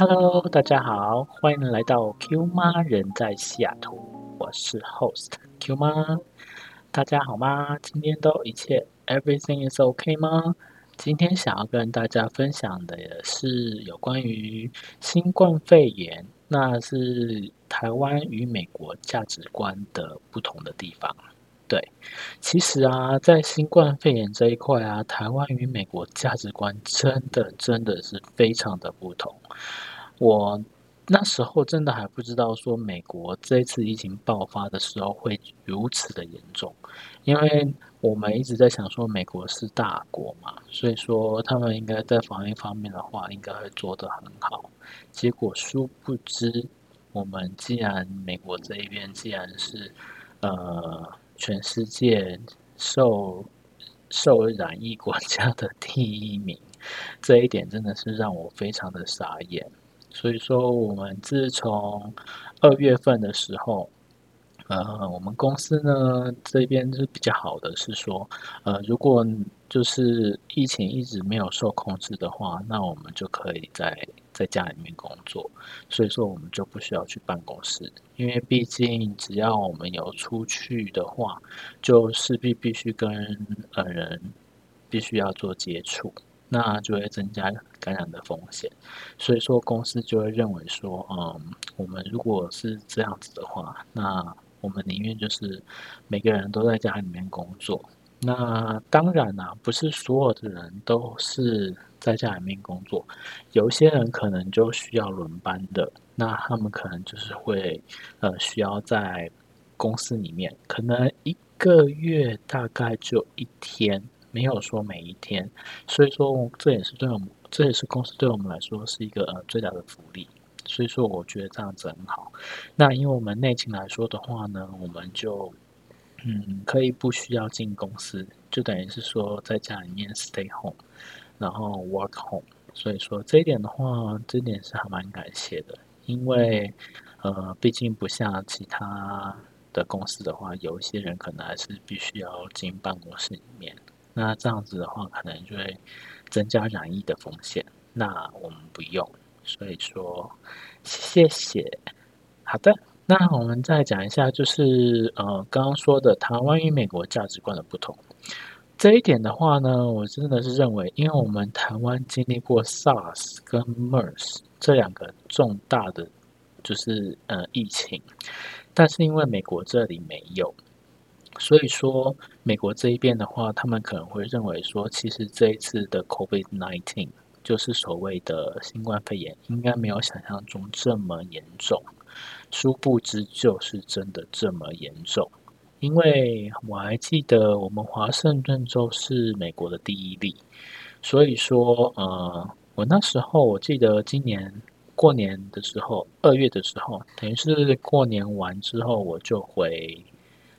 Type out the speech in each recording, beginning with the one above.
Hello，大家好，欢迎来到 Q 妈人在西雅图，我是 Host Q 妈，大家好吗？今天都一切 Everything is OK 吗？今天想要跟大家分享的是有关于新冠肺炎，那是台湾与美国价值观的不同的地方。对，其实啊，在新冠肺炎这一块啊，台湾与美国价值观真的真的是非常的不同。我那时候真的还不知道说美国这次疫情爆发的时候会如此的严重，因为我们一直在想说美国是大国嘛，所以说他们应该在防疫方面的话应该会做得很好。结果殊不知，我们既然美国这一边既然是呃。全世界受受染疫国家的第一名，这一点真的是让我非常的傻眼。所以说，我们自从二月份的时候。呃，我们公司呢这边是比较好的，是说，呃，如果就是疫情一直没有受控制的话，那我们就可以在在家里面工作，所以说我们就不需要去办公室，因为毕竟只要我们有出去的话，就势必必须跟呃人必须要做接触，那就会增加感染的风险，所以说公司就会认为说，嗯，我们如果是这样子的话，那我们宁愿就是每个人都在家里面工作。那当然啦，不是所有的人都是在家里面工作，有些人可能就需要轮班的，那他们可能就是会呃需要在公司里面，可能一个月大概就一天，没有说每一天。所以说，这也是对我们，这也是公司对我们来说是一个呃最大的福利。所以说，我觉得这样子很好。那因为我们内勤来说的话呢，我们就嗯可以不需要进公司，就等于是说在家里面 stay home，然后 work home。所以说这一点的话，这点是还蛮感谢的。因为呃，毕竟不像其他的公司的话，有一些人可能还是必须要进办公室里面。那这样子的话，可能就会增加染疫的风险。那我们不用。所以说，谢谢。好的，那我们再讲一下，就是呃，刚刚说的台湾与美国价值观的不同。这一点的话呢，我真的是认为，因为我们台湾经历过 SARS 跟 MERS 这两个重大的就是呃疫情，但是因为美国这里没有，所以说美国这一边的话，他们可能会认为说，其实这一次的 COVID-19。就是所谓的新冠肺炎，应该没有想象中这么严重。殊不知，就是真的这么严重。因为我还记得，我们华盛顿州是美国的第一例，所以说，呃，我那时候我记得今年过年的时候，二月的时候，等于是过年完之后，我就回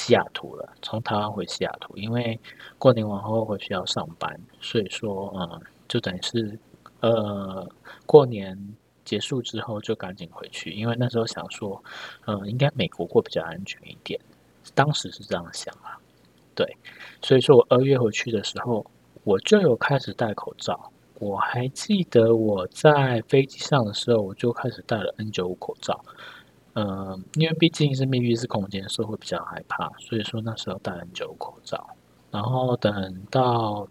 西雅图了，从台湾回西雅图，因为过年完后回去要上班，所以说，嗯，就等于是。呃，过年结束之后就赶紧回去，因为那时候想说，嗯，应该美国过比较安全一点，当时是这样想啊。对，所以说我二月回去的时候，我就有开始戴口罩。我还记得我在飞机上的时候，我就开始戴了 N 九五口罩。嗯，因为毕竟是密闭式空间，所以会比较害怕，所以说那时候戴很久口罩。然后等到。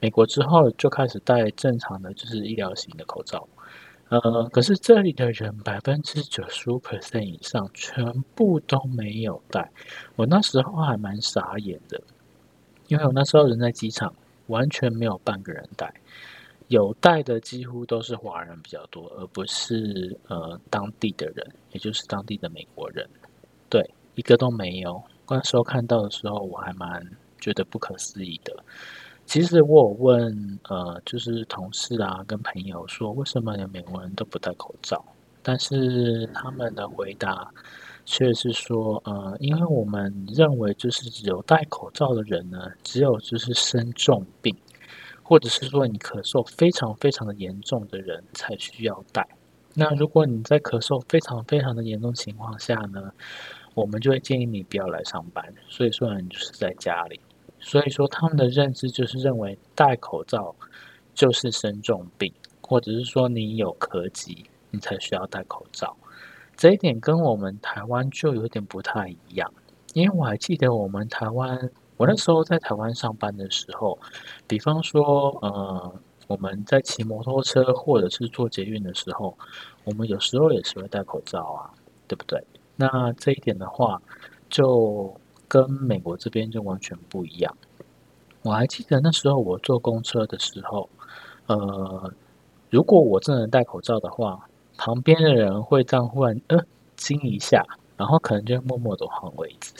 美国之后就开始戴正常的，就是医疗型的口罩。呃，可是这里的人百分之九十五 percent 以上全部都没有戴。我那时候还蛮傻眼的，因为我那时候人在机场，完全没有半个人戴。有戴的几乎都是华人比较多，而不是呃当地的人，也就是当地的美国人。对，一个都没有。那时候看到的时候，我还蛮觉得不可思议的。其实我有问，呃，就是同事啊，跟朋友说，为什么连美国人都不戴口罩？但是他们的回答却是说，呃，因为我们认为，就是有戴口罩的人呢，只有就是生重病，或者是说你咳嗽非常非常的严重的人才需要戴。那如果你在咳嗽非常非常的严重情况下呢，我们就会建议你不要来上班。所以说，你就是在家里。所以说，他们的认知就是认为戴口罩就是生重病，或者是说你有咳疾，你才需要戴口罩。这一点跟我们台湾就有点不太一样，因为我还记得我们台湾，我那时候在台湾上班的时候，比方说，呃，我们在骑摩托车或者是坐捷运的时候，我们有时候也是会戴口罩啊，对不对？那这一点的话，就跟美国这边就完全不一样。我还记得那时候我坐公车的时候，呃，如果我真的戴口罩的话。旁边的人会这样忽然呃惊一下，然后可能就默默的换位置，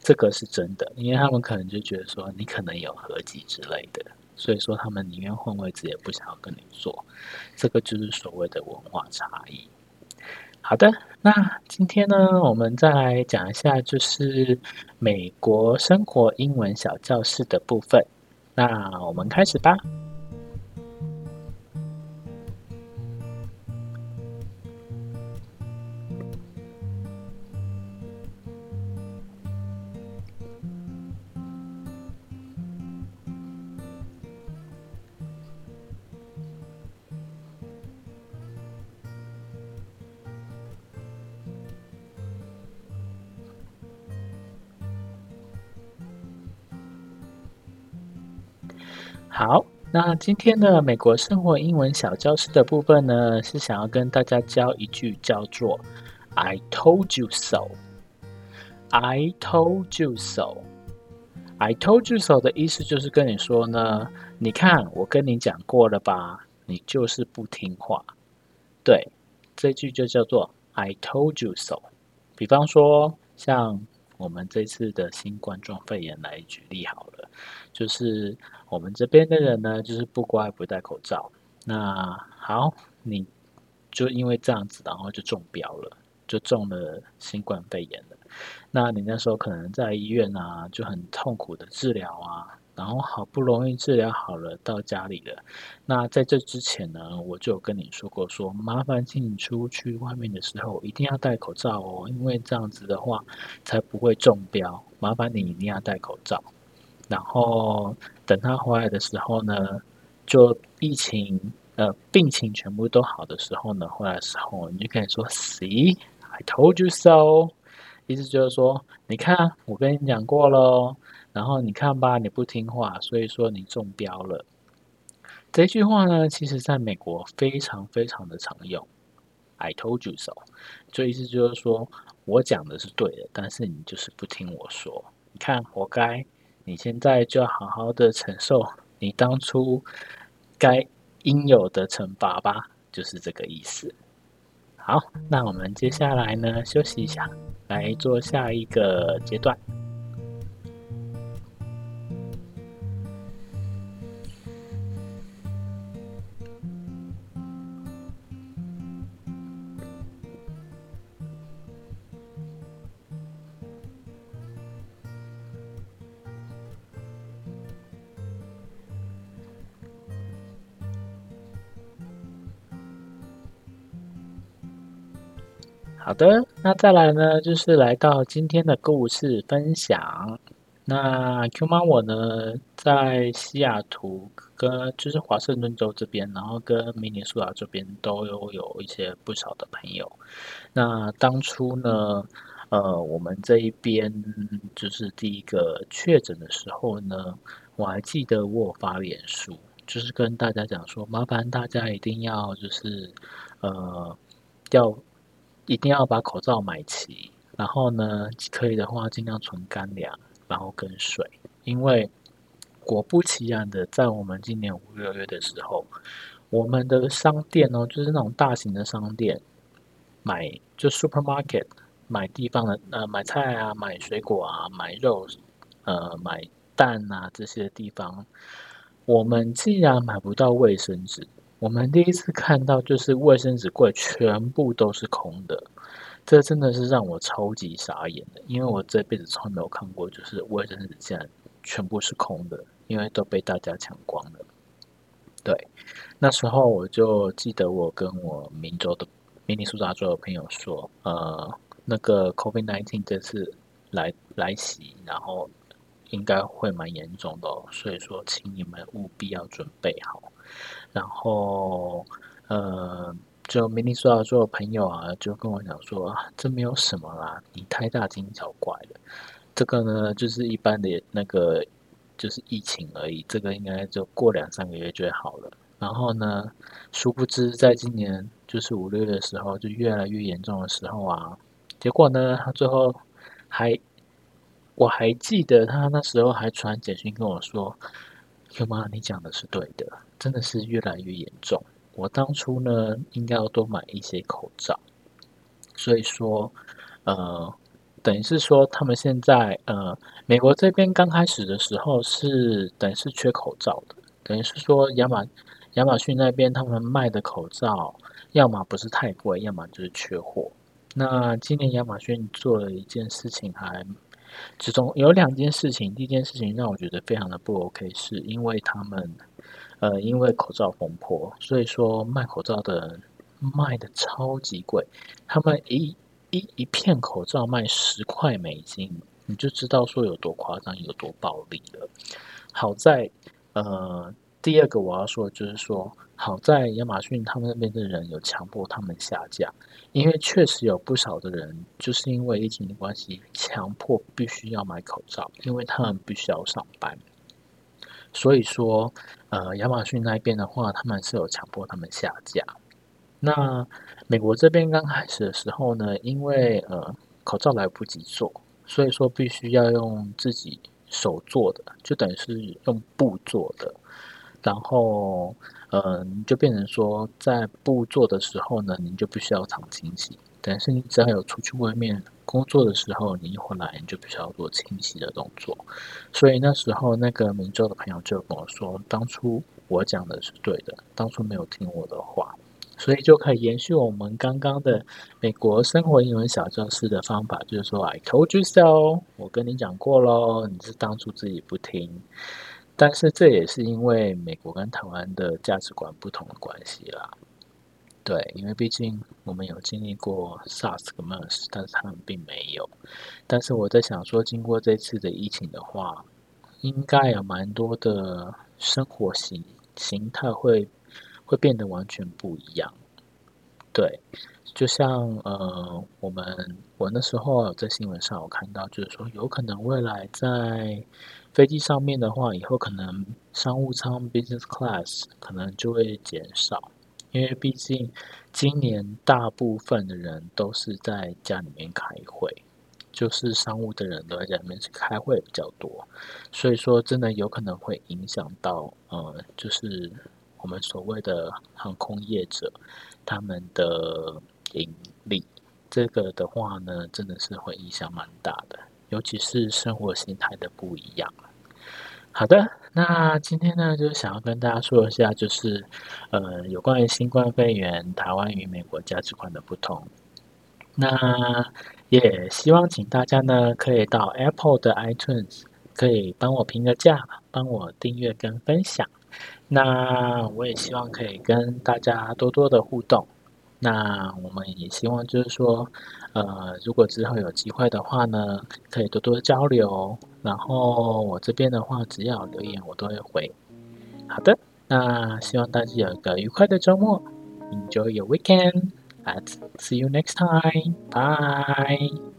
这个是真的，因为他们可能就觉得说你可能有合集之类的，所以说他们宁愿换位置也不想要跟你做，这个就是所谓的文化差异。好的，那今天呢，我们再来讲一下就是美国生活英文小教室的部分，那我们开始吧。好，那今天的美国生活英文小教室的部分呢，是想要跟大家教一句叫做 "I told you so"。I told you so。I told you so 的意思就是跟你说呢，你看我跟你讲过了吧，你就是不听话。对，这句就叫做 I told you so。比方说，像我们这次的新冠状肺炎来举例好了，就是。我们这边的人呢，就是不乖不戴口罩。那好，你就因为这样子，然后就中标了，就中了新冠肺炎了。那你那时候可能在医院啊，就很痛苦的治疗啊，然后好不容易治疗好了，到家里了。那在这之前呢，我就跟你说过，说麻烦请你出去外面的时候一定要戴口罩哦，因为这样子的话才不会中标。麻烦你一定要戴口罩。然后等他回来的时候呢，就疫情呃病情全部都好的时候呢，回来的时候你就可以说 “See, I told you so”，意思就是说，你看我跟你讲过喽，然后你看吧，你不听话，所以说你中标了。这句话呢，其实在美国非常非常的常用，“I told you so”，就意思就是说我讲的是对的，但是你就是不听我说，你看活该。你现在就要好好的承受你当初该应有的惩罚吧，就是这个意思。好，那我们接下来呢，休息一下，来做下一个阶段。好的，那再来呢，就是来到今天的故事分享。那 Q 妈我呢，在西雅图跟就是华盛顿州这边，然后跟明尼苏达这边都有有一些不少的朋友。那当初呢，呃，我们这一边就是第一个确诊的时候呢，我还记得我发脸书，就是跟大家讲说，麻烦大家一定要就是呃要。一定要把口罩买齐，然后呢，可以的话尽量存干粮，然后跟水。因为果不其然的，在我们今年五六月的时候，我们的商店哦，就是那种大型的商店，买就 supermarket 买地方的呃买菜啊、买水果啊、买肉呃买蛋啊这些地方，我们竟然买不到卫生纸。我们第一次看到，就是卫生纸柜全部都是空的，这真的是让我超级傻眼的，因为我这辈子从来没有看过，就是卫生纸竟然全部是空的，因为都被大家抢光了。对，那时候我就记得我跟我民州的明尼苏达州的朋友说，呃，那个 COVID-19 这次来来袭，然后应该会蛮严重的，所以说请你们务必要准备好。然后，呃，就明尼苏达州的朋友啊，就跟我讲说，这没有什么啦，你太大惊小怪了。这个呢，就是一般的那个，就是疫情而已，这个应该就过两三个月就会好了。然后呢，殊不知在今年就是五六月的时候，就越来越严重的时候啊，结果呢，他最后还，我还记得他那时候还传简讯跟我说：“Q 妈，你讲的是对的，真的是越来越严重。”我当初呢，应该要多买一些口罩，所以说，呃，等于是说，他们现在，呃，美国这边刚开始的时候是等于是缺口罩的，等于是说，亚马亚马逊那边他们卖的口罩，要么不是太贵，要么就是缺货。那今年亚马逊做了一件事情，还其中有两件事情，第一件事情让我觉得非常的不 OK，是因为他们。呃，因为口罩风波，所以说卖口罩的人卖的超级贵，他们一一一片口罩卖十块美金，你就知道说有多夸张，有多暴利了。好在，呃，第二个我要说的就是说，好在亚马逊他们那边的人有强迫他们下架，因为确实有不少的人就是因为疫情的关系，强迫必须要买口罩，因为他们必须要上班。所以说，呃，亚马逊那边的话，他们是有强迫他们下架。那美国这边刚开始的时候呢，因为呃口罩来不及做，所以说必须要用自己手做的，就等于是用布做的。然后，嗯，就变成说，在布做的时候呢，你就必须要常清洗。但是你只要有出去外面工作的时候，你一回来你就必须要做清洗的动作。所以那时候那个民州的朋友就跟我说，当初我讲的是对的，当初没有听我的话，所以就可以延续我们刚刚的美国生活英文小教室的方法，就是说，I told you so，我跟你讲过喽，你是当初自己不听。但是这也是因为美国跟台湾的价值观不同的关系啦。对，因为毕竟我们有经历过 SARS 和 MERS，但是他们并没有。但是我在想说，经过这次的疫情的话，应该有蛮多的生活形形态会会变得完全不一样。对，就像呃，我们我那时候在新闻上有看到，就是说有可能未来在飞机上面的话，以后可能商务舱 （business class） 可能就会减少。因为毕竟今年大部分的人都是在家里面开会，就是商务的人都在家里面去开会比较多，所以说真的有可能会影响到呃，就是我们所谓的航空业者他们的盈利。这个的话呢，真的是会影响蛮大的，尤其是生活形态的不一样。好的，那今天呢，就是想要跟大家说一下，就是呃，有关于新冠肺炎台湾与美国价值观的不同。那也希望请大家呢，可以到 Apple 的 iTunes，可以帮我评个价，帮我订阅跟分享。那我也希望可以跟大家多多的互动。那我们也希望就是说，呃，如果之后有机会的话呢，可以多多交流。然后我这边的话，只要留言我都会回。好的，那希望大家有一个愉快的周末，Enjoy your weekend. Let's see you next time. Bye.